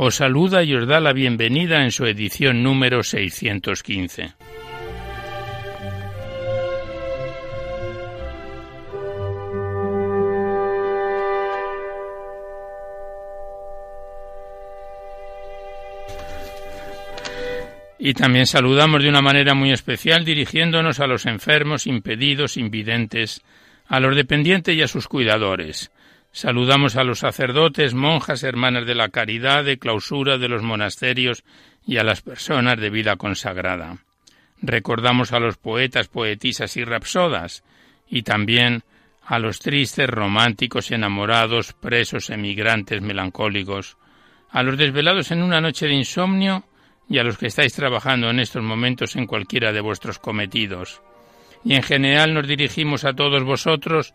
os saluda y os da la bienvenida en su edición número 615. Y también saludamos de una manera muy especial dirigiéndonos a los enfermos, impedidos, invidentes, a los dependientes y a sus cuidadores, Saludamos a los sacerdotes, monjas, hermanas de la caridad, de clausura de los monasterios y a las personas de vida consagrada. Recordamos a los poetas, poetisas y rapsodas, y también a los tristes, románticos, enamorados, presos, emigrantes, melancólicos, a los desvelados en una noche de insomnio y a los que estáis trabajando en estos momentos en cualquiera de vuestros cometidos. Y en general nos dirigimos a todos vosotros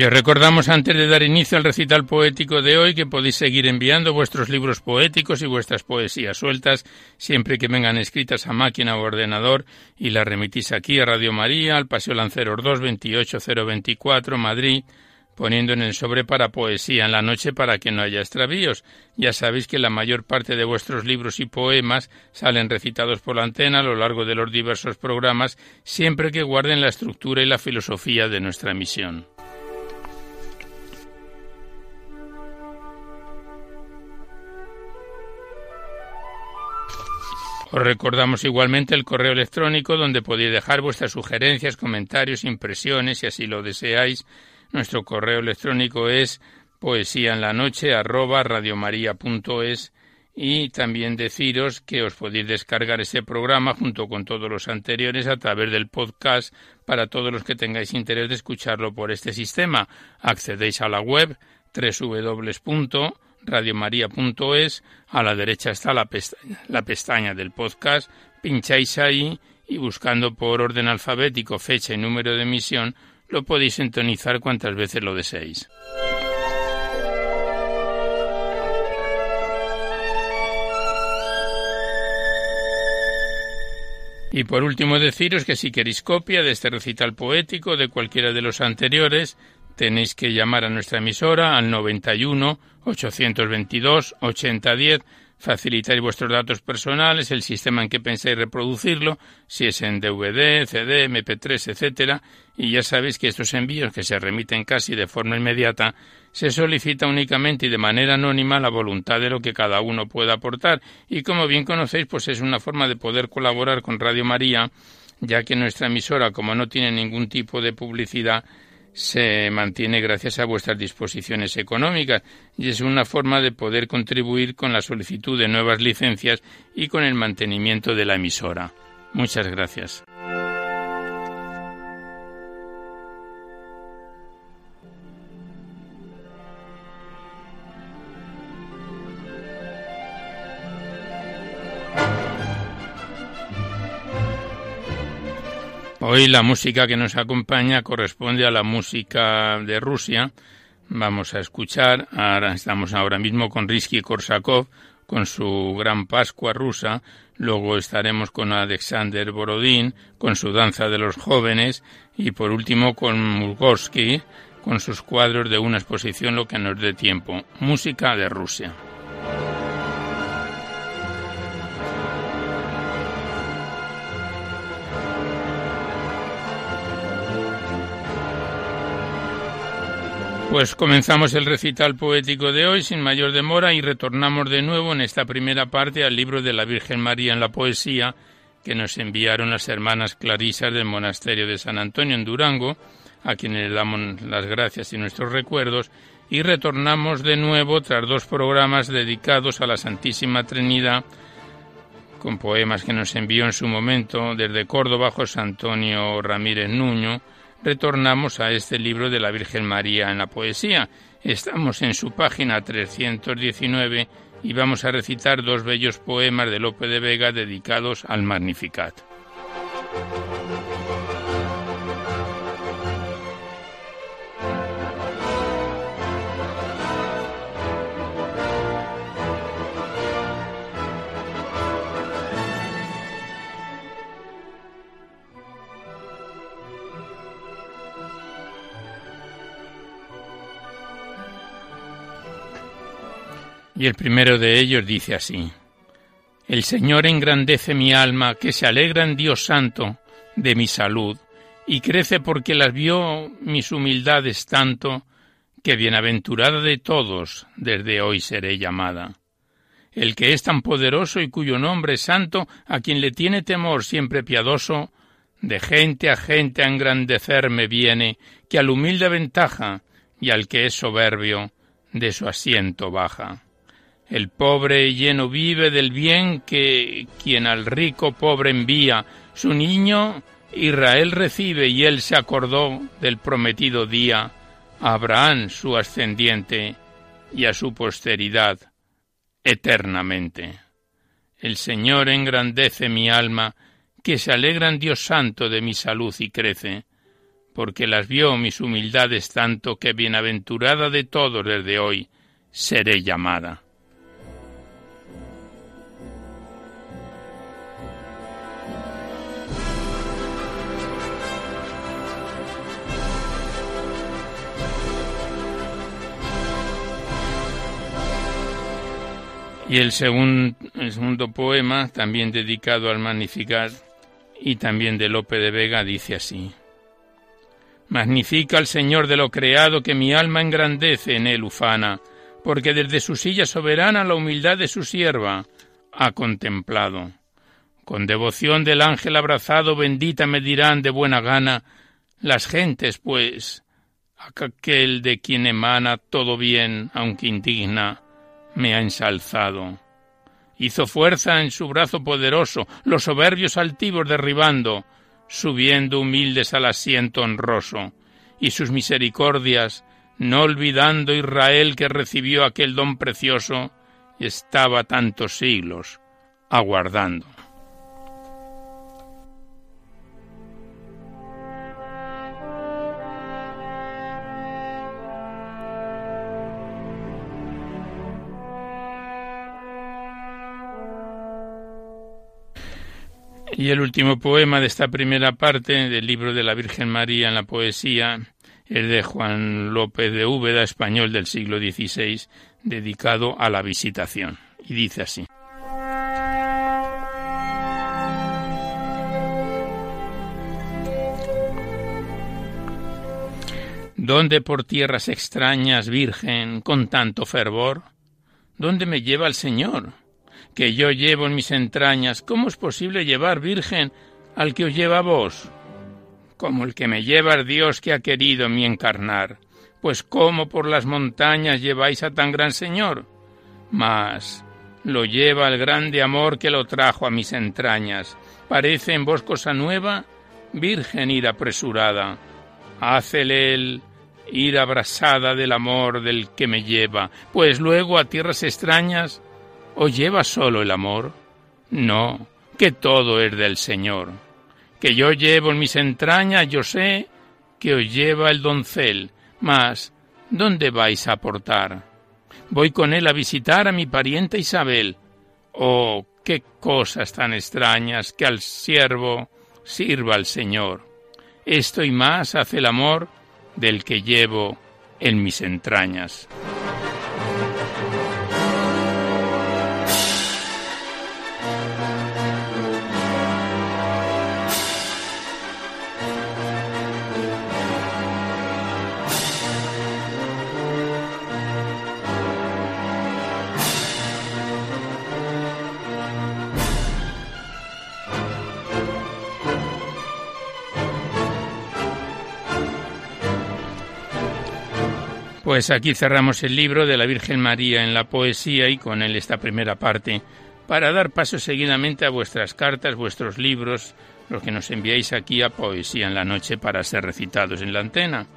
Y os recordamos antes de dar inicio al recital poético de hoy que podéis seguir enviando vuestros libros poéticos y vuestras poesías sueltas siempre que vengan escritas a máquina o ordenador y las remitís aquí a Radio María, al Paseo Lanceros 2 28024 Madrid, poniendo en el sobre para poesía en la noche para que no haya extravíos. Ya sabéis que la mayor parte de vuestros libros y poemas salen recitados por la antena a lo largo de los diversos programas, siempre que guarden la estructura y la filosofía de nuestra misión. Os recordamos igualmente el correo electrónico donde podéis dejar vuestras sugerencias, comentarios, impresiones, si así lo deseáis. Nuestro correo electrónico es poesía en la noche y también deciros que os podéis descargar ese programa junto con todos los anteriores a través del podcast para todos los que tengáis interés de escucharlo por este sistema. Accedéis a la web www radiomaria.es, a la derecha está la pestaña, la pestaña del podcast, pincháis ahí y buscando por orden alfabético fecha y número de emisión, lo podéis sintonizar cuantas veces lo deseéis. Y por último deciros que si queréis copia de este recital poético de cualquiera de los anteriores, tenéis que llamar a nuestra emisora al 91 822 8010 facilitáis vuestros datos personales, el sistema en que pensáis reproducirlo, si es en DVD, CD, MP3, etcétera, y ya sabéis que estos envíos que se remiten casi de forma inmediata se solicita únicamente y de manera anónima la voluntad de lo que cada uno pueda aportar. Y como bien conocéis pues es una forma de poder colaborar con Radio María ya que nuestra emisora como no tiene ningún tipo de publicidad se mantiene gracias a vuestras disposiciones económicas y es una forma de poder contribuir con la solicitud de nuevas licencias y con el mantenimiento de la emisora. Muchas gracias. Hoy la música que nos acompaña corresponde a la música de Rusia. Vamos a escuchar, ahora estamos ahora mismo con Risky Korsakov con su Gran Pascua rusa, luego estaremos con Alexander Borodín con su Danza de los Jóvenes y por último con Murgowski con sus cuadros de una exposición lo que nos dé tiempo. Música de Rusia. Pues comenzamos el recital poético de hoy sin mayor demora y retornamos de nuevo en esta primera parte al libro de la Virgen María en la poesía que nos enviaron las hermanas clarisas del monasterio de San Antonio en Durango, a quienes le damos las gracias y nuestros recuerdos, y retornamos de nuevo tras dos programas dedicados a la Santísima Trinidad, con poemas que nos envió en su momento desde Córdoba José Antonio Ramírez Nuño, retornamos a este libro de la Virgen María en la poesía. Estamos en su página 319 y vamos a recitar dos bellos poemas de Lope de Vega dedicados al Magnificat. Y el primero de ellos dice así, El Señor engrandece mi alma, que se alegra en Dios Santo de mi salud, y crece porque las vio mis humildades tanto, que bienaventurada de todos desde hoy seré llamada. El que es tan poderoso y cuyo nombre es santo, a quien le tiene temor siempre piadoso, de gente a gente a engrandecerme viene, que al humilde ventaja, y al que es soberbio, de su asiento baja. El pobre lleno vive del bien que quien al rico pobre envía. Su niño Israel recibe y él se acordó del prometido día a Abraham su ascendiente y a su posteridad eternamente. El Señor engrandece mi alma, que se alegra en Dios santo de mi salud y crece, porque las vio mis humildades tanto que bienaventurada de todos desde hoy seré llamada. Y el, segundo poema, también dedicado al Magnificat y también de Lope de Vega, dice así. Magnifica al Señor de lo creado que mi alma engrandece en él ufana, porque desde su silla soberana la humildad de su sierva ha contemplado. Con devoción del ángel abrazado bendita me dirán de buena gana las gentes, pues, aquel de quien emana todo bien, aunque indigna, me ha ensalzado. Hizo fuerza en su brazo poderoso, los soberbios altivos derribando, subiendo humildes al asiento honroso, y sus misericordias, no olvidando Israel que recibió aquel don precioso, estaba tantos siglos aguardando. Y el último poema de esta primera parte del libro de la Virgen María en la poesía es de Juan López de Úbeda, español del siglo XVI, dedicado a la visitación. Y dice así. ¿Dónde por tierras extrañas, Virgen, con tanto fervor? ¿Dónde me lleva el Señor? Que yo llevo en mis entrañas, ¿cómo es posible llevar, Virgen, al que os lleva a vos? Como el que me lleva el Dios que ha querido mi encarnar. Pues cómo por las montañas lleváis a tan gran Señor. Mas lo lleva el grande amor que lo trajo a mis entrañas. ¿Parece en vos cosa nueva? Virgen ir apresurada. Hácele él ir abrasada del amor del que me lleva, pues luego a tierras extrañas ¿O lleva solo el amor? No, que todo es del Señor. Que yo llevo en mis entrañas, yo sé que os lleva el doncel, mas ¿dónde vais a aportar? Voy con él a visitar a mi pariente Isabel. Oh, qué cosas tan extrañas que al siervo sirva al Señor. Esto y más hace el amor del que llevo en mis entrañas. Pues aquí cerramos el libro de la Virgen María en la poesía y con él esta primera parte, para dar paso seguidamente a vuestras cartas, vuestros libros, los que nos enviáis aquí a Poesía en la Noche para ser recitados en la antena.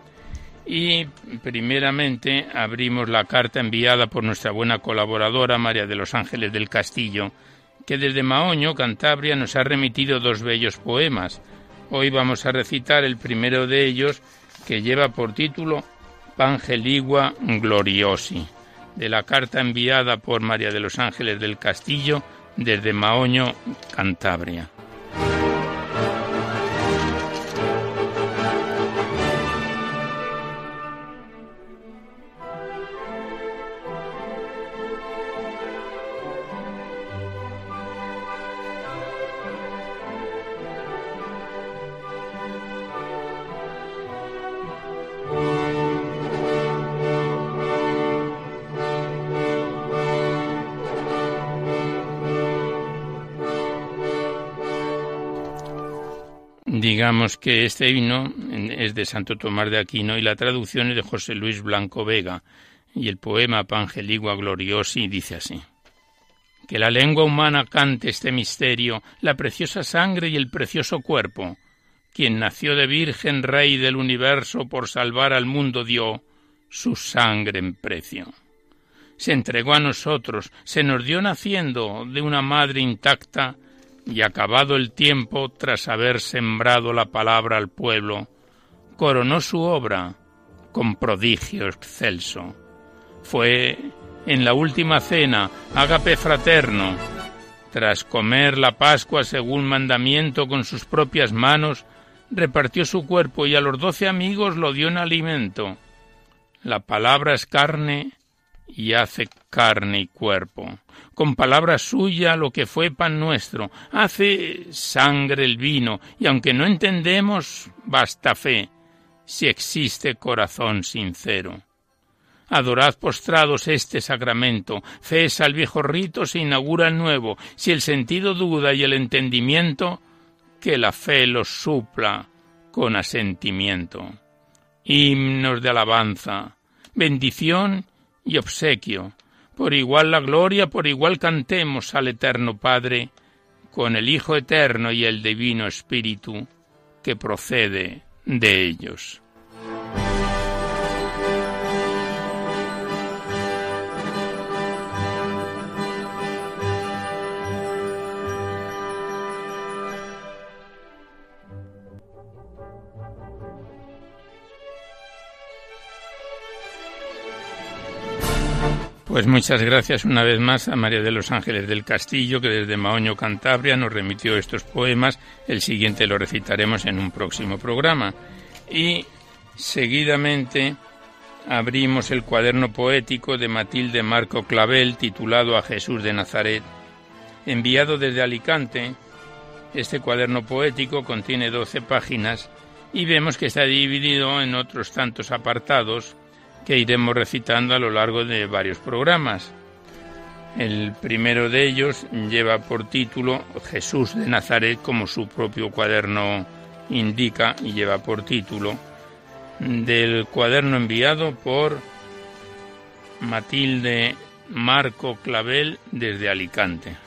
Y primeramente abrimos la carta enviada por nuestra buena colaboradora María de los Ángeles del Castillo, que desde Maoño, Cantabria, nos ha remitido dos bellos poemas. Hoy vamos a recitar el primero de ellos, que lleva por título Pangeligua Gloriosi, de la carta enviada por María de los Ángeles del Castillo desde Maoño, Cantabria. Digamos que este himno es de Santo Tomás de Aquino y la traducción es de José Luis Blanco Vega y el poema Pangeligua Gloriosi dice así. Que la lengua humana cante este misterio, la preciosa sangre y el precioso cuerpo. Quien nació de Virgen Rey del universo por salvar al mundo dio su sangre en precio. Se entregó a nosotros, se nos dio naciendo de una madre intacta y acabado el tiempo, tras haber sembrado la palabra al pueblo, coronó su obra con prodigio excelso. Fue en la última cena, ágape fraterno, tras comer la Pascua según mandamiento con sus propias manos, repartió su cuerpo y a los doce amigos lo dio en alimento. La palabra es carne y hace carne y cuerpo. Con palabra suya lo que fue pan nuestro, hace sangre el vino, y aunque no entendemos, basta fe, si existe corazón sincero. Adorad postrados este sacramento, cesa el viejo rito, se inaugura el nuevo, si el sentido duda y el entendimiento, que la fe los supla con asentimiento. Himnos de alabanza, bendición y obsequio. Por igual la gloria, por igual cantemos al Eterno Padre, con el Hijo Eterno y el Divino Espíritu que procede de ellos. Pues muchas gracias una vez más a María de los Ángeles del Castillo, que desde Maoño, Cantabria, nos remitió estos poemas. El siguiente lo recitaremos en un próximo programa. Y seguidamente abrimos el cuaderno poético de Matilde Marco Clavel, titulado A Jesús de Nazaret, enviado desde Alicante. Este cuaderno poético contiene 12 páginas y vemos que está dividido en otros tantos apartados que iremos recitando a lo largo de varios programas. El primero de ellos lleva por título Jesús de Nazaret, como su propio cuaderno indica, y lleva por título del cuaderno enviado por Matilde Marco Clavel desde Alicante.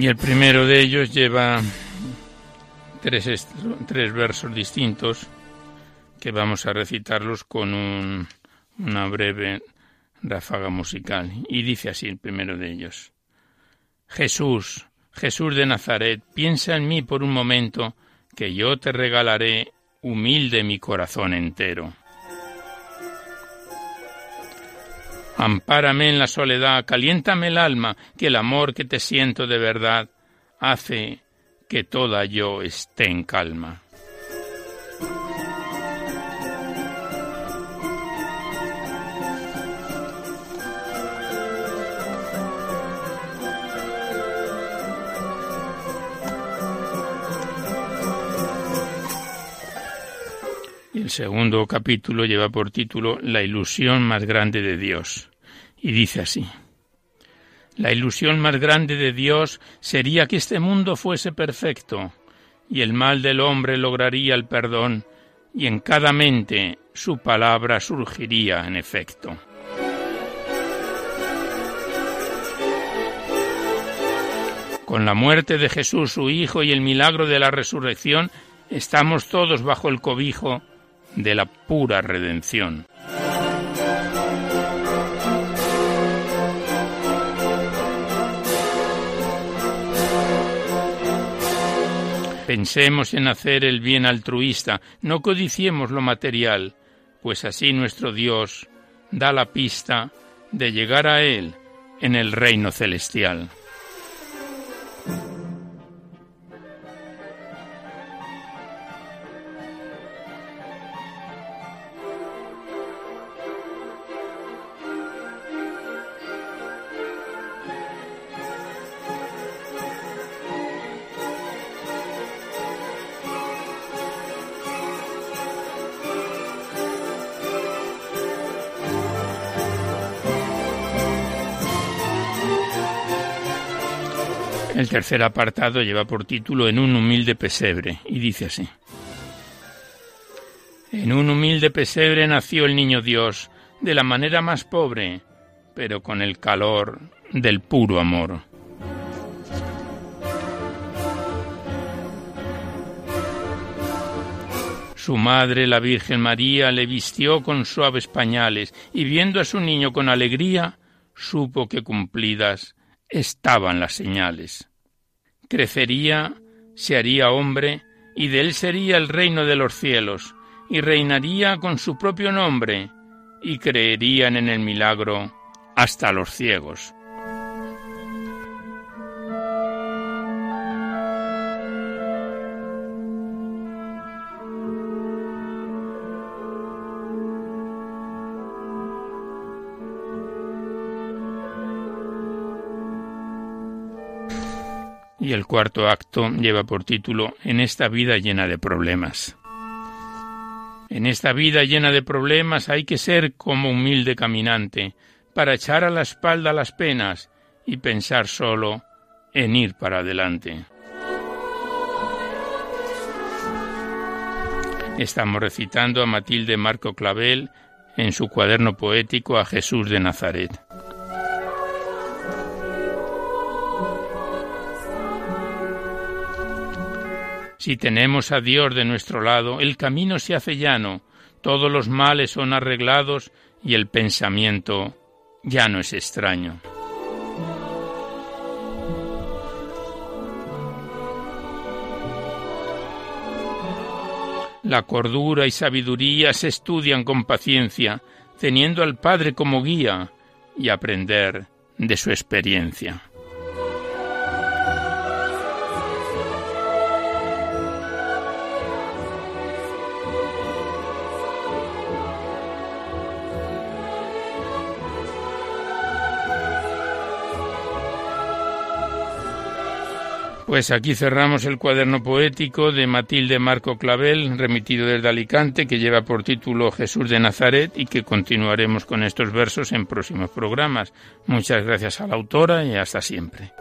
Y el primero de ellos lleva tres, tres versos distintos que vamos a recitarlos con un, una breve ráfaga musical. Y dice así el primero de ellos. Jesús, Jesús de Nazaret, piensa en mí por un momento, que yo te regalaré humilde mi corazón entero. Ampárame en la soledad, caliéntame el alma, que el amor que te siento de verdad hace que toda yo esté en calma. El segundo capítulo lleva por título La ilusión más grande de Dios. Y dice así. La ilusión más grande de Dios sería que este mundo fuese perfecto, y el mal del hombre lograría el perdón, y en cada mente su palabra surgiría en efecto. Con la muerte de Jesús su Hijo y el milagro de la resurrección, estamos todos bajo el cobijo de la pura redención. Pensemos en hacer el bien altruista, no codiciemos lo material, pues así nuestro Dios da la pista de llegar a Él en el reino celestial. El tercer apartado lleva por título En un humilde pesebre y dice así. En un humilde pesebre nació el niño Dios, de la manera más pobre, pero con el calor del puro amor. Su madre, la Virgen María, le vistió con suaves pañales y viendo a su niño con alegría, supo que cumplidas estaban las señales. Crecería, se haría hombre, y de él sería el reino de los cielos, y reinaría con su propio nombre, y creerían en el milagro hasta los ciegos. Y el cuarto acto lleva por título En esta vida llena de problemas. En esta vida llena de problemas hay que ser como humilde caminante, para echar a la espalda las penas y pensar solo en ir para adelante. Estamos recitando a Matilde Marco Clavel en su cuaderno poético a Jesús de Nazaret. Si tenemos a Dios de nuestro lado, el camino se hace llano, todos los males son arreglados y el pensamiento ya no es extraño. La cordura y sabiduría se estudian con paciencia, teniendo al Padre como guía y aprender de su experiencia. Pues aquí cerramos el cuaderno poético de Matilde Marco Clavel, remitido desde Alicante, que lleva por título Jesús de Nazaret y que continuaremos con estos versos en próximos programas. Muchas gracias a la autora y hasta siempre.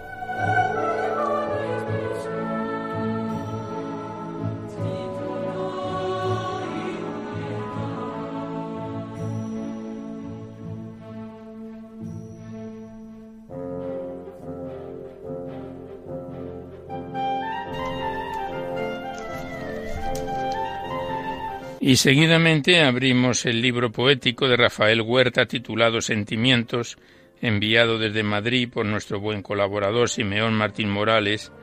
Y seguidamente abrimos el libro poético de Rafael Huerta titulado Sentimientos, enviado desde Madrid por nuestro buen colaborador Simeón Martín Morales.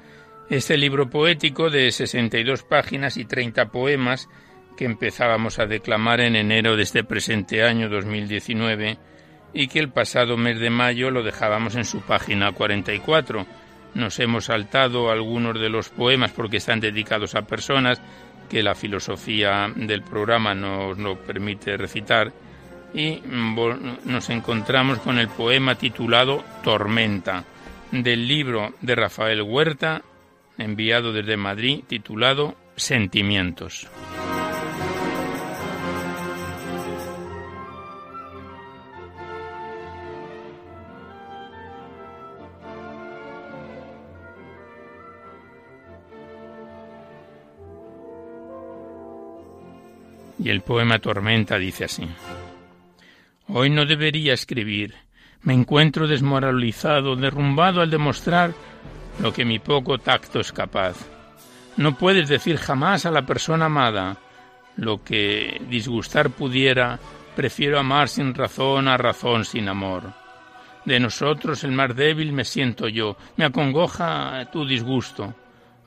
Este libro poético de 62 páginas y 30 poemas que empezábamos a declamar en enero de este presente año 2019 y que el pasado mes de mayo lo dejábamos en su página 44. Nos hemos saltado algunos de los poemas porque están dedicados a personas que la filosofía del programa nos lo permite recitar y nos encontramos con el poema titulado Tormenta del libro de Rafael Huerta enviado desde Madrid titulado Sentimientos. Y el poema Tormenta dice así. Hoy no debería escribir. Me encuentro desmoralizado, derrumbado al demostrar lo que mi poco tacto es capaz. No puedes decir jamás a la persona amada lo que disgustar pudiera, prefiero amar sin razón a razón sin amor. De nosotros el más débil me siento yo, me acongoja tu disgusto.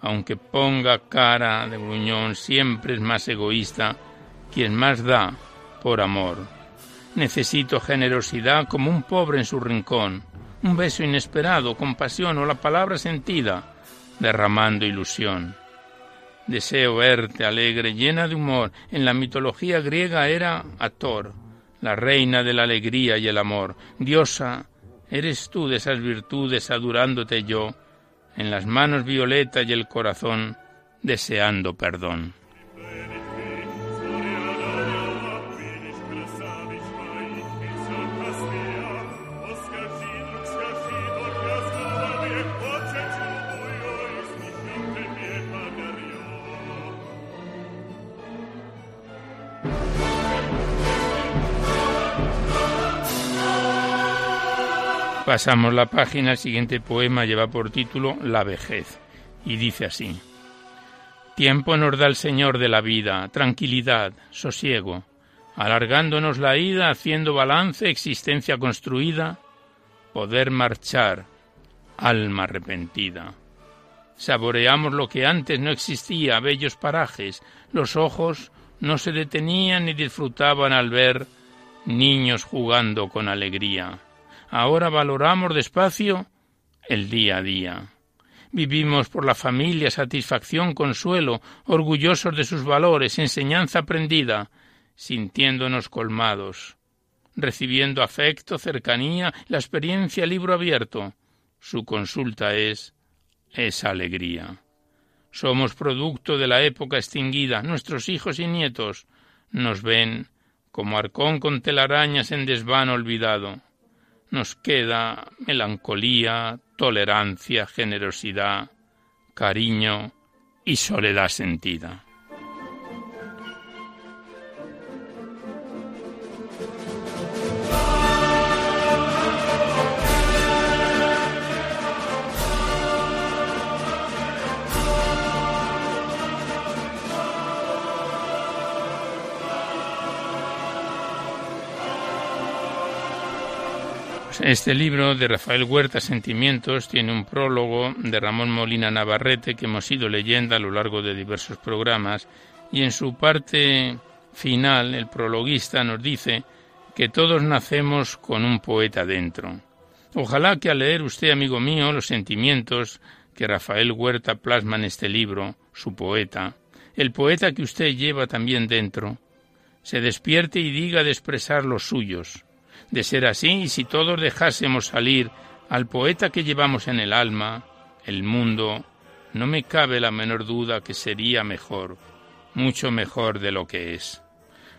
Aunque ponga cara de gruñón, siempre es más egoísta quien más da por amor. Necesito generosidad como un pobre en su rincón, un beso inesperado, compasión o la palabra sentida, derramando ilusión. Deseo verte alegre, llena de humor. En la mitología griega era Ator, la reina de la alegría y el amor. Diosa, eres tú de esas virtudes adorándote yo, en las manos violeta y el corazón deseando perdón. Pasamos la página, el siguiente poema lleva por título La vejez y dice así. Tiempo nos da el Señor de la vida, tranquilidad, sosiego, alargándonos la ida, haciendo balance, existencia construida, poder marchar, alma arrepentida. Saboreamos lo que antes no existía, bellos parajes, los ojos no se detenían ni disfrutaban al ver niños jugando con alegría Ahora valoramos despacio el día a día. Vivimos por la familia, satisfacción, consuelo, orgullosos de sus valores, enseñanza aprendida, sintiéndonos colmados, recibiendo afecto, cercanía, la experiencia libro abierto. Su consulta es esa alegría. Somos producto de la época extinguida, nuestros hijos y nietos nos ven como arcón con telarañas en desván olvidado nos queda melancolía, tolerancia, generosidad, cariño y soledad sentida. Este libro de Rafael Huerta Sentimientos tiene un prólogo de Ramón Molina Navarrete que hemos ido leyendo a lo largo de diversos programas y en su parte final el prologuista nos dice que todos nacemos con un poeta dentro. Ojalá que al leer usted, amigo mío, los sentimientos que Rafael Huerta plasma en este libro, su poeta, el poeta que usted lleva también dentro, se despierte y diga de expresar los suyos, de ser así, y si todos dejásemos salir al poeta que llevamos en el alma, el mundo, no me cabe la menor duda que sería mejor, mucho mejor de lo que es.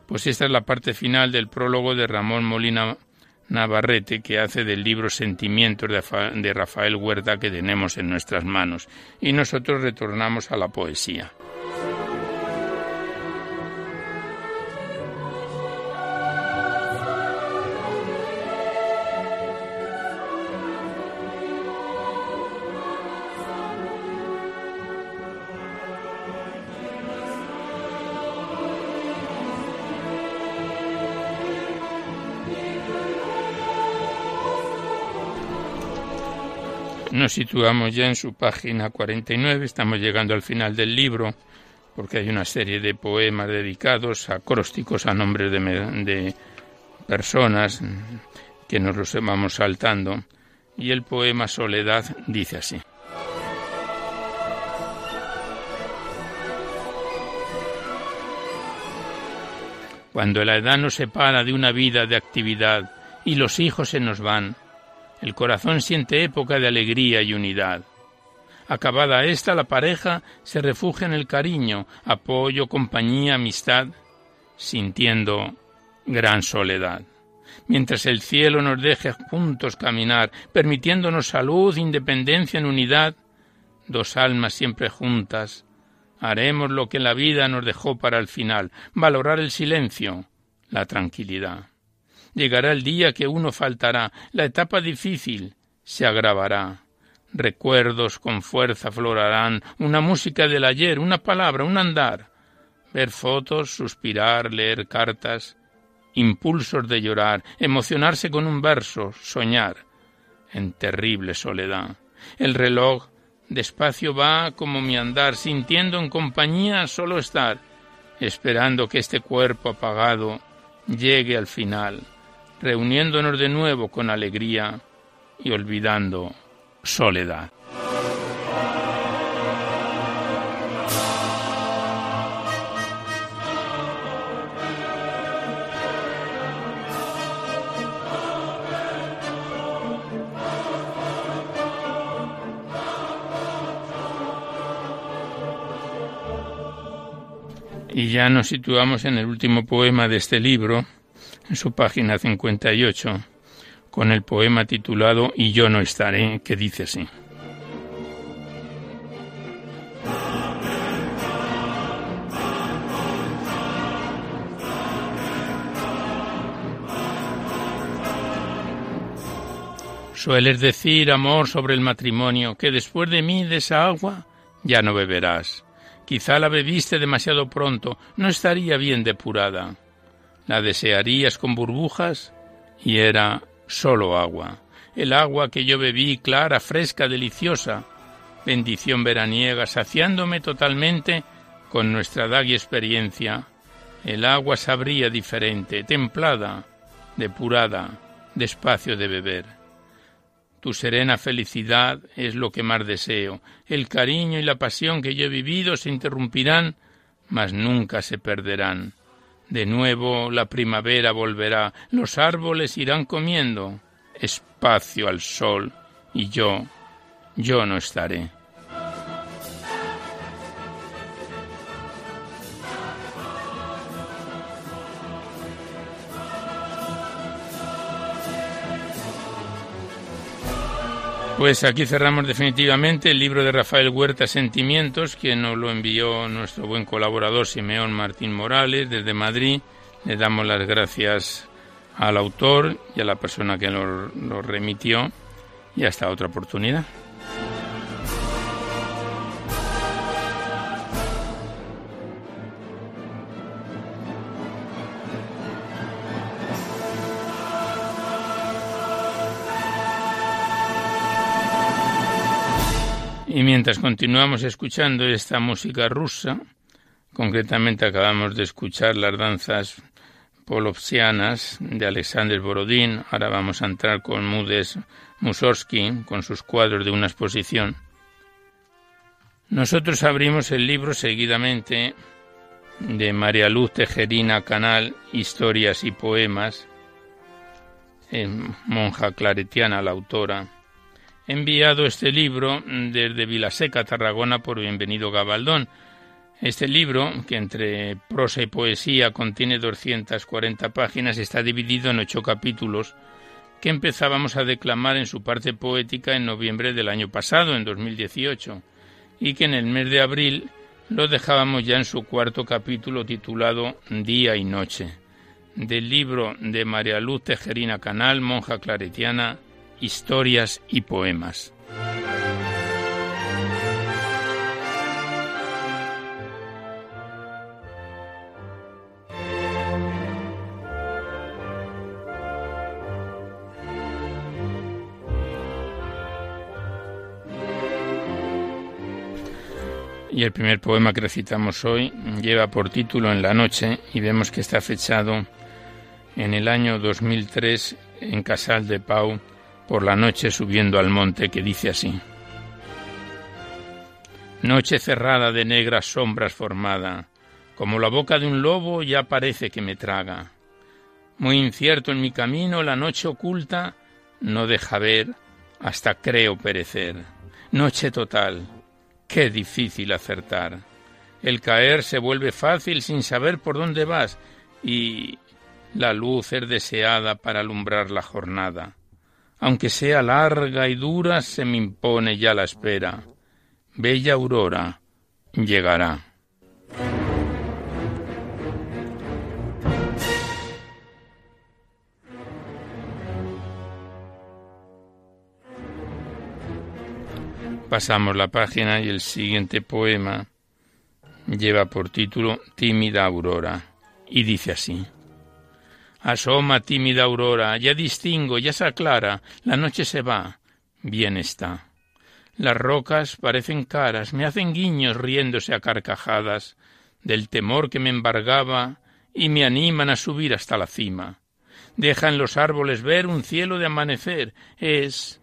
Pues esta es la parte final del prólogo de Ramón Molina Navarrete que hace del libro Sentimientos de Rafael Huerta que tenemos en nuestras manos. Y nosotros retornamos a la poesía. Nos situamos ya en su página 49, estamos llegando al final del libro, porque hay una serie de poemas dedicados, acrósticos a nombres de, de personas que nos los vamos saltando, y el poema Soledad dice así. Cuando la edad nos separa de una vida de actividad y los hijos se nos van, el corazón siente época de alegría y unidad. Acabada esta, la pareja se refugia en el cariño, apoyo, compañía, amistad, sintiendo gran soledad. Mientras el cielo nos deje juntos caminar, permitiéndonos salud, independencia en unidad, dos almas siempre juntas, Haremos lo que la vida nos dejó para el final, valorar el silencio, la tranquilidad. Llegará el día que uno faltará, la etapa difícil se agravará. Recuerdos con fuerza florarán, una música del ayer, una palabra, un andar. Ver fotos, suspirar, leer cartas, impulsos de llorar, emocionarse con un verso, soñar, en terrible soledad. El reloj despacio va como mi andar, sintiendo en compañía solo estar, esperando que este cuerpo apagado llegue al final, reuniéndonos de nuevo con alegría y olvidando soledad. Y ya nos situamos en el último poema de este libro, en su página 58, con el poema titulado Y yo no estaré, que dice así. Sueles decir, amor, sobre el matrimonio, que después de mí de esa agua ya no beberás. Quizá la bebiste demasiado pronto, no estaría bien depurada. La desearías con burbujas y era solo agua. El agua que yo bebí, clara, fresca, deliciosa. Bendición veraniega, saciándome totalmente con nuestra edad y experiencia. El agua sabría diferente, templada, depurada, despacio de beber. Tu serena felicidad es lo que más deseo. El cariño y la pasión que yo he vivido se interrumpirán, mas nunca se perderán. De nuevo la primavera volverá, los árboles irán comiendo espacio al sol, y yo, yo no estaré. Pues aquí cerramos definitivamente el libro de Rafael Huerta Sentimientos, que nos lo envió nuestro buen colaborador Simeón Martín Morales desde Madrid. Le damos las gracias al autor y a la persona que lo, lo remitió y hasta otra oportunidad. Mientras continuamos escuchando esta música rusa, concretamente acabamos de escuchar las danzas polovsianas de Alexander Borodín, ahora vamos a entrar con Mudes Mussorgsky, con sus cuadros de una exposición. Nosotros abrimos el libro seguidamente de María Luz Tejerina Canal, Historias y Poemas, monja claretiana la autora, enviado este libro desde Vilaseca, Tarragona, por Bienvenido Gabaldón. Este libro, que entre prosa y poesía contiene 240 páginas, está dividido en ocho capítulos que empezábamos a declamar en su parte poética en noviembre del año pasado, en 2018, y que en el mes de abril lo dejábamos ya en su cuarto capítulo titulado Día y Noche, del libro de María Luz Tejerina Canal, monja claretiana, historias y poemas. Y el primer poema que recitamos hoy lleva por título En la noche y vemos que está fechado en el año 2003 en Casal de Pau, por la noche subiendo al monte que dice así. Noche cerrada de negras sombras formada, como la boca de un lobo ya parece que me traga. Muy incierto en mi camino la noche oculta no deja ver hasta creo perecer. Noche total, qué difícil acertar. El caer se vuelve fácil sin saber por dónde vas y la luz es deseada para alumbrar la jornada aunque sea larga y dura, se me impone ya la espera. Bella aurora llegará. Pasamos la página y el siguiente poema lleva por título Tímida Aurora y dice así. Asoma, tímida aurora, ya distingo, ya se aclara, la noche se va, bien está. Las rocas parecen caras, me hacen guiños riéndose a carcajadas del temor que me embargaba y me animan a subir hasta la cima. Dejan los árboles ver un cielo de amanecer, es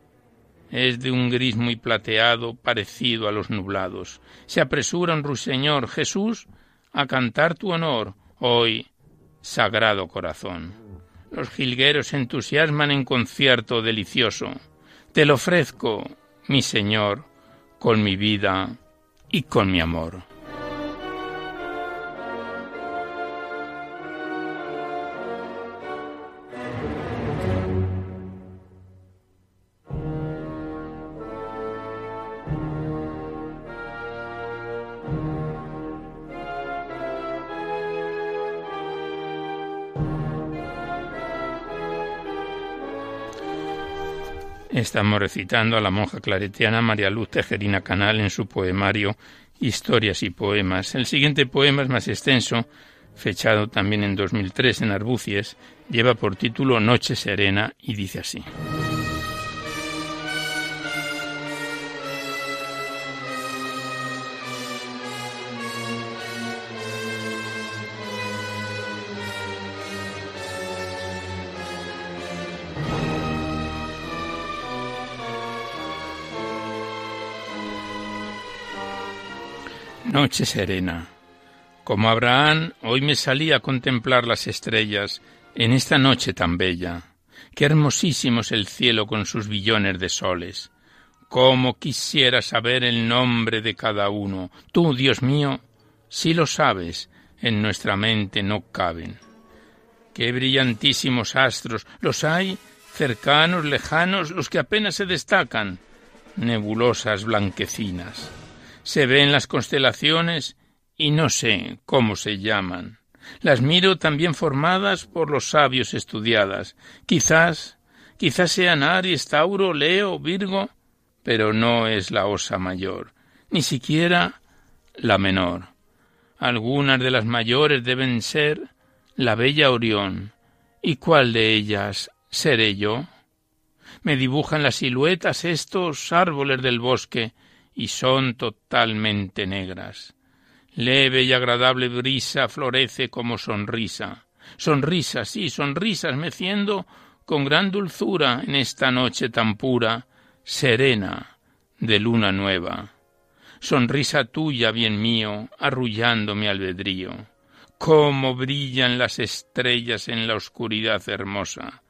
es de un gris muy plateado, parecido a los nublados. Se apresura un ruiseñor Jesús a cantar tu honor, hoy, sagrado corazón. Los jilgueros entusiasman en concierto delicioso. Te lo ofrezco, mi Señor, con mi vida y con mi amor. Estamos recitando a la monja claretiana María Luz Tejerina Canal en su poemario Historias y Poemas. El siguiente poema es más extenso, fechado también en 2003 en Arbucies, lleva por título Noche Serena y dice así. Noche serena. Como Abraham, hoy me salí a contemplar las estrellas en esta noche tan bella. Qué hermosísimo es el cielo con sus billones de soles. Cómo quisiera saber el nombre de cada uno. Tú, Dios mío, si lo sabes, en nuestra mente no caben. Qué brillantísimos astros. Los hay cercanos, lejanos, los que apenas se destacan. Nebulosas blanquecinas se ven las constelaciones y no sé cómo se llaman. Las miro también formadas por los sabios estudiadas. Quizás, quizás sean Aries, Tauro, Leo, Virgo, pero no es la osa mayor, ni siquiera la menor. Algunas de las mayores deben ser la bella Orión. ¿Y cuál de ellas seré yo? Me dibujan las siluetas estos árboles del bosque, y son totalmente negras. Leve y agradable brisa florece como sonrisa. Sonrisas, sí, sonrisas meciendo con gran dulzura en esta noche tan pura, serena, de luna nueva. Sonrisa tuya, bien mío, arrullando mi albedrío. Cómo brillan las estrellas en la oscuridad hermosa.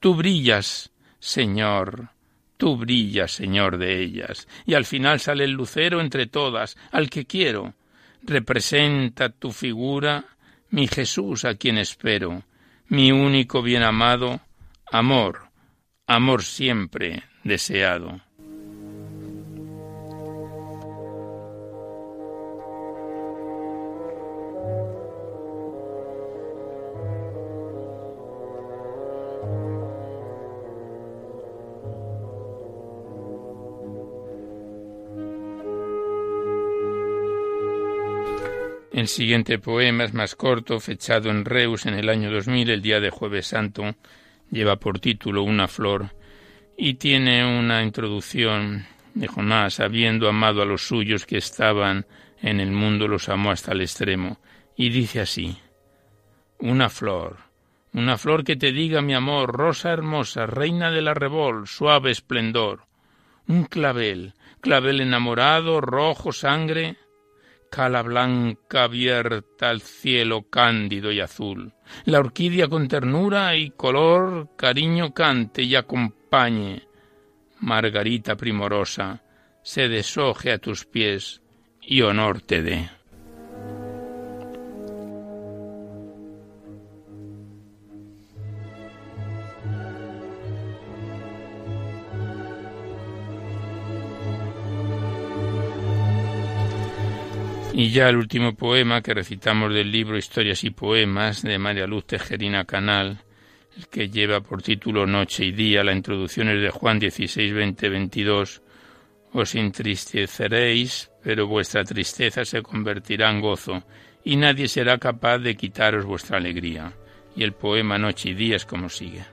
Tú brillas, Señor, Tú brillas, Señor, de ellas, y al final sale el lucero entre todas, al que quiero. Representa tu figura, mi Jesús a quien espero, mi único bien amado, amor, amor siempre deseado. El siguiente poema es más corto, fechado en Reus en el año 2000, el día de Jueves Santo, lleva por título Una flor y tiene una introducción de Jonás, habiendo amado a los suyos que estaban en el mundo, los amó hasta el extremo, y dice así, Una flor, una flor que te diga mi amor, rosa hermosa, reina del arrebol, suave esplendor, un clavel, clavel enamorado, rojo sangre, cala blanca abierta al cielo cándido y azul. La orquídea con ternura y color cariño cante y acompañe. Margarita primorosa, se deshoje a tus pies y honor te dé. Y ya el último poema que recitamos del libro Historias y Poemas de María Luz Tejerina Canal, el que lleva por título Noche y Día, la introducción es de Juan 16, 20, 22. Os entristeceréis, pero vuestra tristeza se convertirá en gozo, y nadie será capaz de quitaros vuestra alegría. Y el poema Noche y Día es como sigue.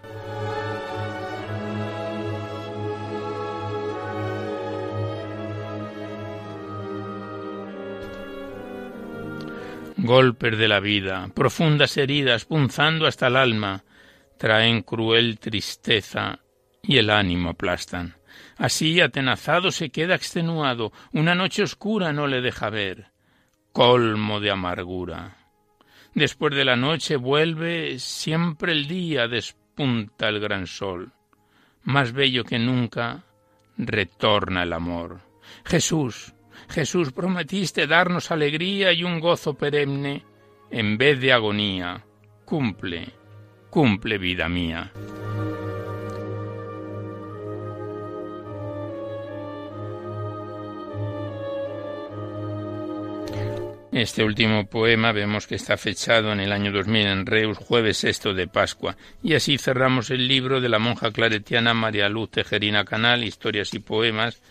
Golpes de la vida, profundas heridas punzando hasta el alma, traen cruel tristeza y el ánimo aplastan. Así, atenazado, se queda extenuado, una noche oscura no le deja ver, colmo de amargura. Después de la noche vuelve siempre el día, despunta el gran sol. Más bello que nunca, retorna el amor. Jesús, Jesús, prometiste darnos alegría y un gozo perenne en vez de agonía. Cumple, cumple vida mía. Este último poema vemos que está fechado en el año 2000 en Reus, jueves sexto de Pascua, y así cerramos el libro de la monja claretiana María Luz Tejerina Canal, Historias y Poemas,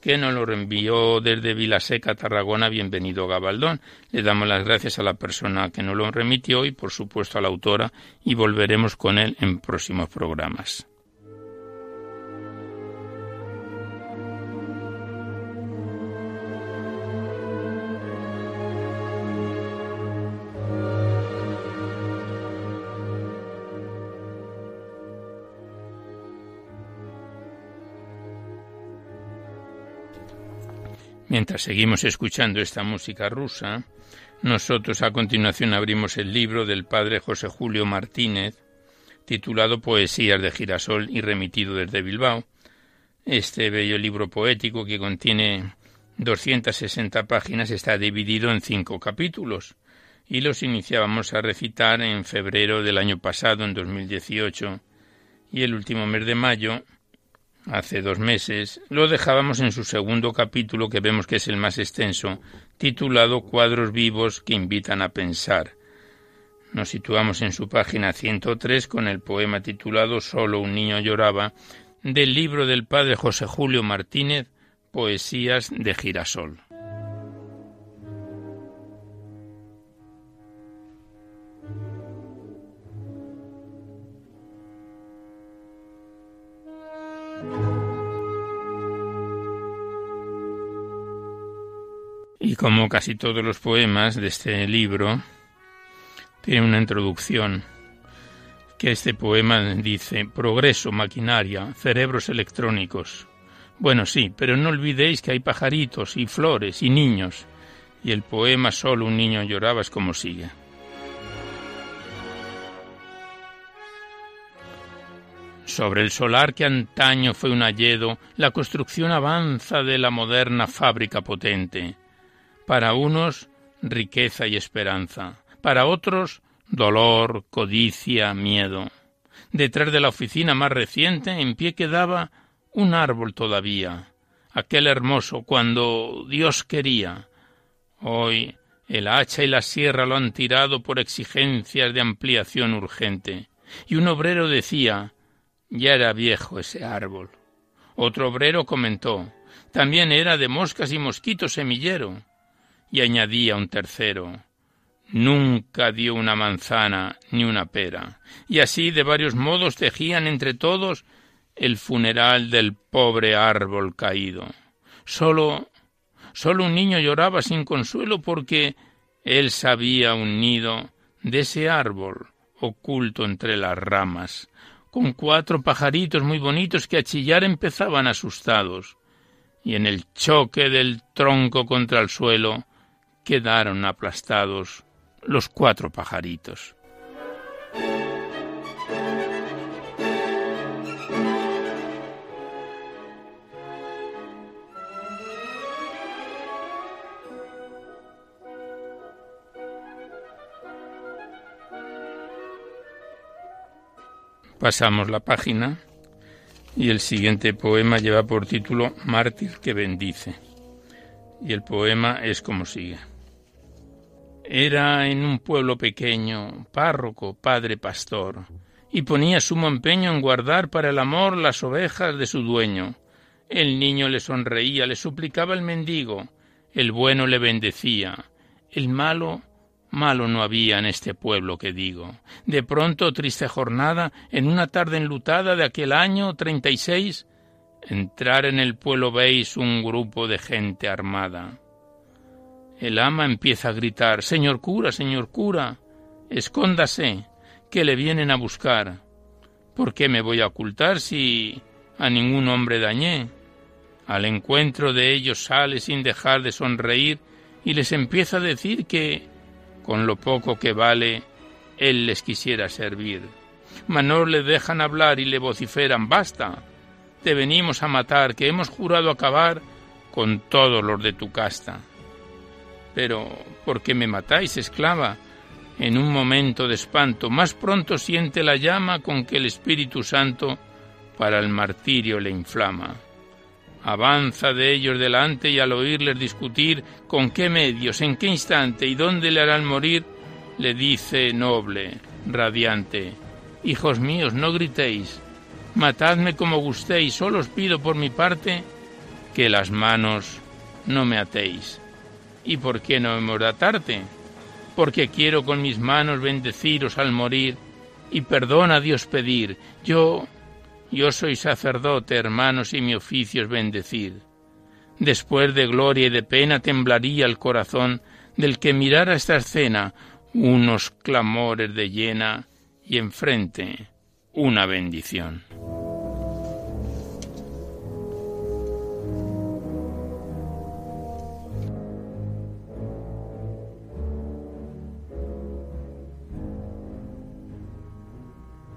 que nos lo reenvió desde Vilaseca, Tarragona. Bienvenido, Gabaldón. Le damos las gracias a la persona que nos lo remitió y, por supuesto, a la autora, y volveremos con él en próximos programas. Mientras seguimos escuchando esta música rusa, nosotros a continuación abrimos el libro del padre José Julio Martínez, titulado Poesías de Girasol y remitido desde Bilbao. Este bello libro poético que contiene 260 páginas está dividido en cinco capítulos y los iniciábamos a recitar en febrero del año pasado, en 2018, y el último mes de mayo hace dos meses, lo dejábamos en su segundo capítulo, que vemos que es el más extenso, titulado Cuadros vivos que invitan a pensar. Nos situamos en su página 103 con el poema titulado Solo un niño lloraba, del libro del padre José Julio Martínez, Poesías de Girasol. Como casi todos los poemas de este libro, tiene una introducción que este poema dice progreso, maquinaria, cerebros electrónicos. Bueno, sí, pero no olvidéis que hay pajaritos y flores y niños. Y el poema Solo un niño lloraba es como sigue. Sobre el solar que antaño fue un hayedo, la construcción avanza de la moderna fábrica potente. Para unos, riqueza y esperanza. Para otros, dolor, codicia, miedo. Detrás de la oficina más reciente, en pie quedaba un árbol todavía, aquel hermoso cuando Dios quería. Hoy el hacha y la sierra lo han tirado por exigencias de ampliación urgente. Y un obrero decía ya era viejo ese árbol. Otro obrero comentó también era de moscas y mosquitos semillero y añadía un tercero nunca dio una manzana ni una pera, y así de varios modos tejían entre todos el funeral del pobre árbol caído. Solo solo un niño lloraba sin consuelo porque él sabía un nido de ese árbol oculto entre las ramas, con cuatro pajaritos muy bonitos que a chillar empezaban asustados, y en el choque del tronco contra el suelo quedaron aplastados los cuatro pajaritos. Pasamos la página y el siguiente poema lleva por título Mártir que bendice. Y el poema es como sigue. Era en un pueblo pequeño, párroco, padre pastor, y ponía sumo empeño en guardar para el amor las ovejas de su dueño, El niño le sonreía, le suplicaba el mendigo, el bueno le bendecía, el malo Malo no había en este pueblo que digo. De pronto, triste jornada, en una tarde enlutada de aquel año treinta y seis, entrar en el pueblo veis un grupo de gente armada. El ama empieza a gritar Señor cura, señor cura, escóndase, que le vienen a buscar. ¿Por qué me voy a ocultar si a ningún hombre dañé? Al encuentro de ellos sale sin dejar de sonreír y les empieza a decir que con lo poco que vale, él les quisiera servir. Mas no le dejan hablar y le vociferan, basta, te venimos a matar, que hemos jurado acabar con todos los de tu casta. Pero, ¿por qué me matáis, esclava? En un momento de espanto, más pronto siente la llama con que el Espíritu Santo para el martirio le inflama. Avanza de ellos delante y al oírles discutir con qué medios, en qué instante y dónde le harán morir, le dice noble, radiante, Hijos míos, no gritéis, matadme como gustéis, solo os pido por mi parte que las manos no me atéis. ¿Y por qué no hemos de atarte? Porque quiero con mis manos bendeciros al morir y perdón a Dios pedir. Yo yo soy sacerdote, hermanos, y mi oficio es bendecir. Después de gloria y de pena temblaría el corazón del que mirara esta escena unos clamores de llena y enfrente una bendición.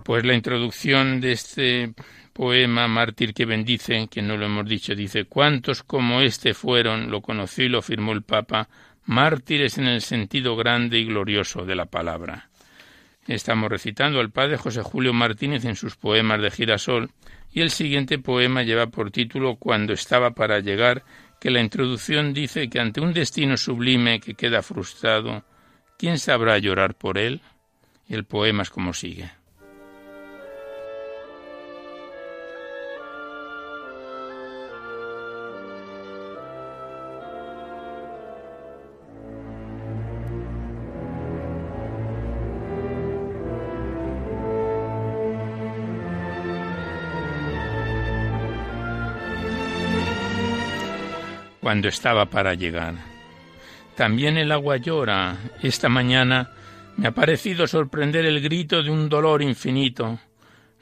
Pues la introducción de este poema Mártir que bendice, que no lo hemos dicho, dice ¿Cuántos como este fueron? Lo conoció y lo firmó el Papa, mártires en el sentido grande y glorioso de la palabra. Estamos recitando al padre José Julio Martínez en sus poemas de Girasol y el siguiente poema lleva por título Cuando estaba para llegar, que la introducción dice que ante un destino sublime que queda frustrado, ¿quién sabrá llorar por él? Y el poema es como sigue. Cuando estaba para llegar. También el agua llora. Esta mañana me ha parecido sorprender el grito de un dolor infinito,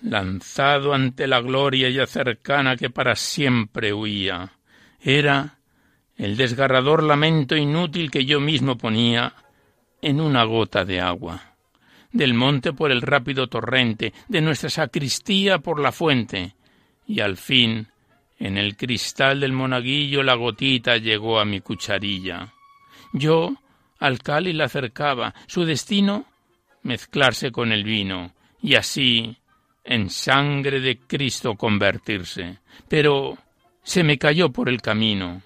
lanzado ante la gloria ya cercana que para siempre huía. Era el desgarrador lamento inútil que yo mismo ponía en una gota de agua, del monte por el rápido torrente, de nuestra sacristía por la fuente, y al fin en el cristal del monaguillo la gotita llegó a mi cucharilla. Yo al cáliz la acercaba, su destino mezclarse con el vino, y así en sangre de Cristo convertirse. Pero se me cayó por el camino.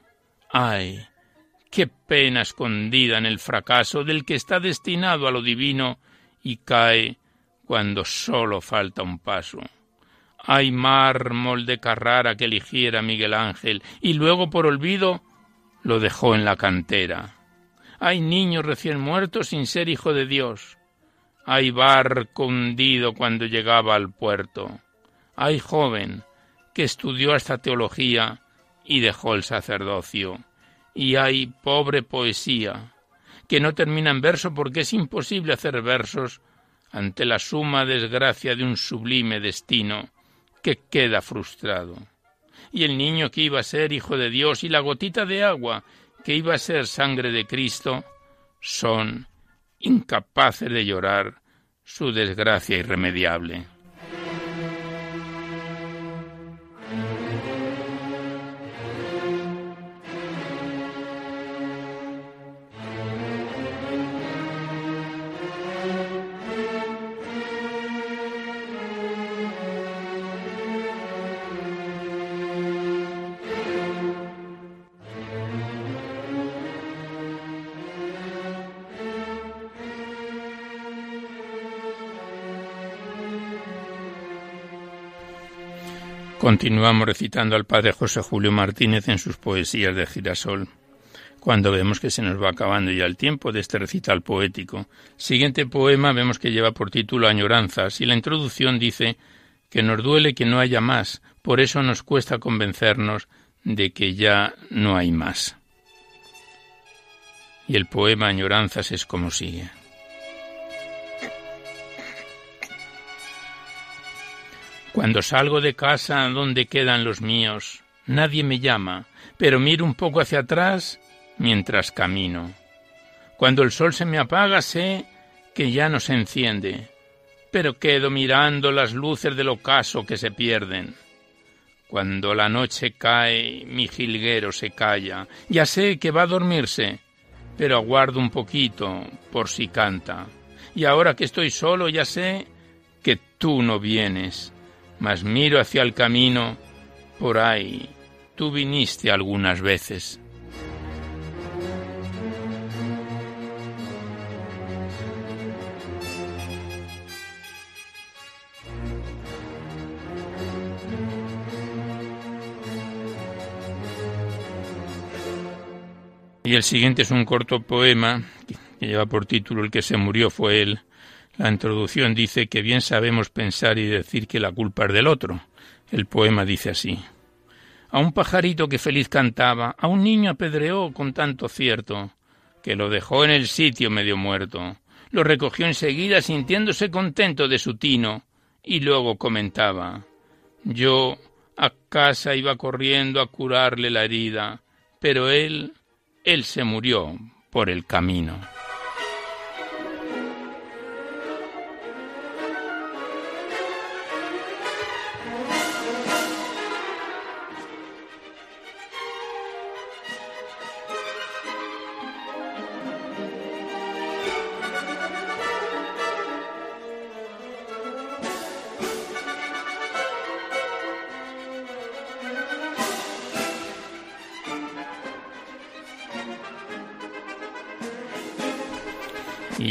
¡Ay! ¡Qué pena escondida en el fracaso del que está destinado a lo divino y cae cuando sólo falta un paso! Hay mármol de Carrara que eligiera Miguel Ángel y luego por olvido lo dejó en la cantera. Hay niños recién muertos sin ser hijo de Dios. Hay barco hundido cuando llegaba al puerto. Hay joven que estudió hasta teología y dejó el sacerdocio. Y hay pobre poesía que no termina en verso porque es imposible hacer versos ante la suma desgracia de un sublime destino que queda frustrado. Y el niño que iba a ser hijo de Dios y la gotita de agua que iba a ser sangre de Cristo son incapaces de llorar su desgracia irremediable. Continuamos recitando al padre José Julio Martínez en sus poesías de girasol. Cuando vemos que se nos va acabando ya el tiempo de este recital poético. Siguiente poema vemos que lleva por título Añoranzas y la introducción dice que nos duele que no haya más, por eso nos cuesta convencernos de que ya no hay más. Y el poema Añoranzas es como sigue. Cuando salgo de casa donde quedan los míos, nadie me llama, pero miro un poco hacia atrás mientras camino. Cuando el sol se me apaga sé que ya no se enciende, pero quedo mirando las luces del ocaso que se pierden. Cuando la noche cae, mi jilguero se calla. Ya sé que va a dormirse, pero aguardo un poquito por si canta. Y ahora que estoy solo, ya sé que tú no vienes, mas miro hacia el camino, por ahí tú viniste algunas veces. Y el siguiente es un corto poema que lleva por título El que se murió fue él. La introducción dice que bien sabemos pensar y decir que la culpa es del otro. El poema dice así. A un pajarito que feliz cantaba, a un niño apedreó con tanto cierto, que lo dejó en el sitio medio muerto. Lo recogió enseguida sintiéndose contento de su tino, y luego comentaba Yo a casa iba corriendo a curarle la herida, pero él él se murió por el camino.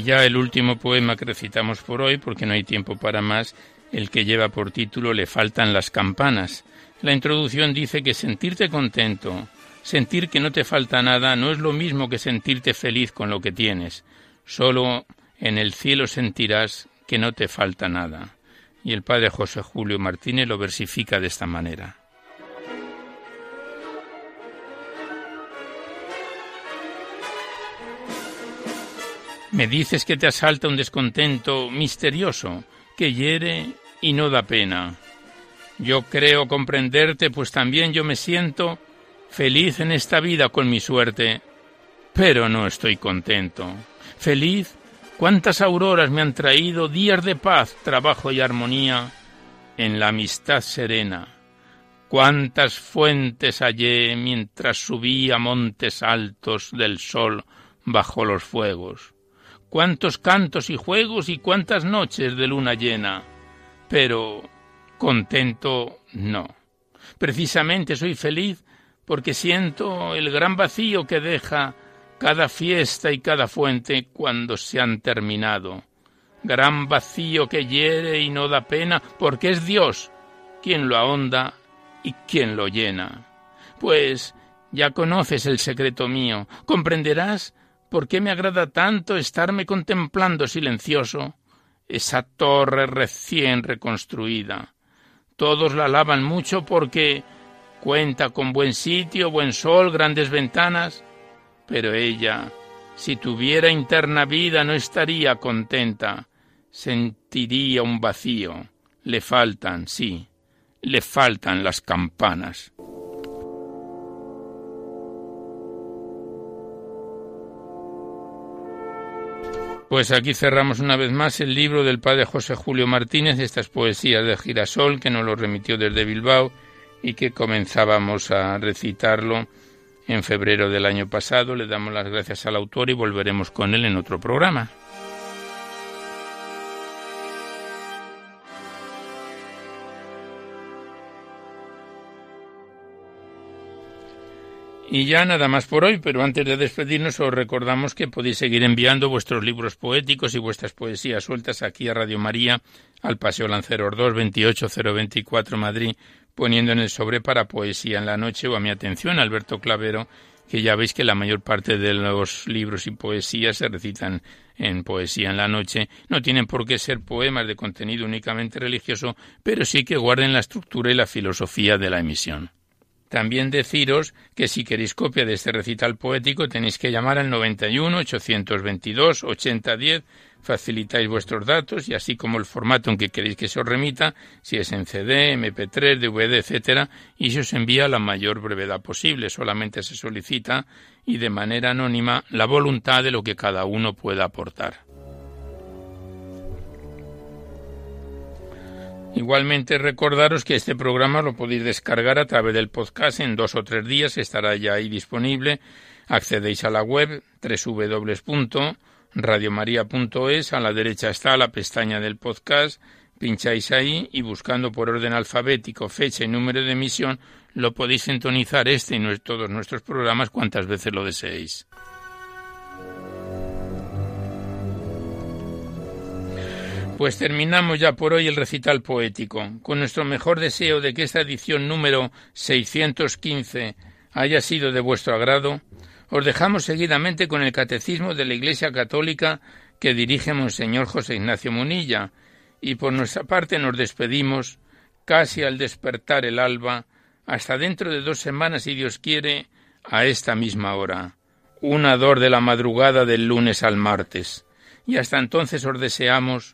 Ya el último poema que recitamos por hoy, porque no hay tiempo para más, el que lleva por título Le faltan las campanas. La introducción dice que sentirte contento, sentir que no te falta nada, no es lo mismo que sentirte feliz con lo que tienes. Solo en el cielo sentirás que no te falta nada. Y el padre José Julio Martínez lo versifica de esta manera. Me dices que te asalta un descontento misterioso, que hiere y no da pena. Yo creo comprenderte, pues también yo me siento feliz en esta vida con mi suerte, pero no estoy contento. Feliz, cuántas auroras me han traído días de paz, trabajo y armonía en la amistad serena. Cuántas fuentes hallé mientras subía montes altos del sol bajo los fuegos cuántos cantos y juegos y cuántas noches de luna llena. Pero contento no. Precisamente soy feliz porque siento el gran vacío que deja cada fiesta y cada fuente cuando se han terminado. Gran vacío que hiere y no da pena, porque es Dios quien lo ahonda y quien lo llena. Pues ya conoces el secreto mío, comprenderás ¿Por qué me agrada tanto estarme contemplando silencioso esa torre recién reconstruida? Todos la alaban mucho porque cuenta con buen sitio, buen sol, grandes ventanas, pero ella, si tuviera interna vida, no estaría contenta, sentiría un vacío. Le faltan, sí, le faltan las campanas. Pues aquí cerramos una vez más el libro del padre José Julio Martínez, estas poesías de Girasol, que nos lo remitió desde Bilbao y que comenzábamos a recitarlo en febrero del año pasado. Le damos las gracias al autor y volveremos con él en otro programa. Y ya nada más por hoy, pero antes de despedirnos os recordamos que podéis seguir enviando vuestros libros poéticos y vuestras poesías sueltas aquí a Radio María, al Paseo Lanceros 2, 28024 Madrid, poniendo en el sobre para poesía en la noche o a mi atención, Alberto Clavero, que ya veis que la mayor parte de los libros y poesías se recitan en poesía en la noche. No tienen por qué ser poemas de contenido únicamente religioso, pero sí que guarden la estructura y la filosofía de la emisión. También deciros que si queréis copia de este recital poético tenéis que llamar al 91 822 8010 facilitáis vuestros datos y así como el formato en que queréis que se os remita, si es en CD, MP3, DVD, etcétera, y se os envía la mayor brevedad posible. Solamente se solicita y de manera anónima la voluntad de lo que cada uno pueda aportar. Igualmente recordaros que este programa lo podéis descargar a través del podcast en dos o tres días, estará ya ahí disponible. Accedéis a la web www radiomaria.es, a la derecha está la pestaña del podcast, pincháis ahí y buscando por orden alfabético fecha y número de emisión, lo podéis sintonizar este y todos nuestros programas cuantas veces lo deseéis. Pues terminamos ya por hoy el recital poético, con nuestro mejor deseo de que esta edición número 615 haya sido de vuestro agrado os dejamos seguidamente con el Catecismo de la Iglesia Católica que dirige Monseñor José Ignacio Munilla, y por nuestra parte nos despedimos, casi al despertar el alba, hasta dentro de dos semanas, si Dios quiere, a esta misma hora, una dor de la madrugada del lunes al martes. Y hasta entonces os deseamos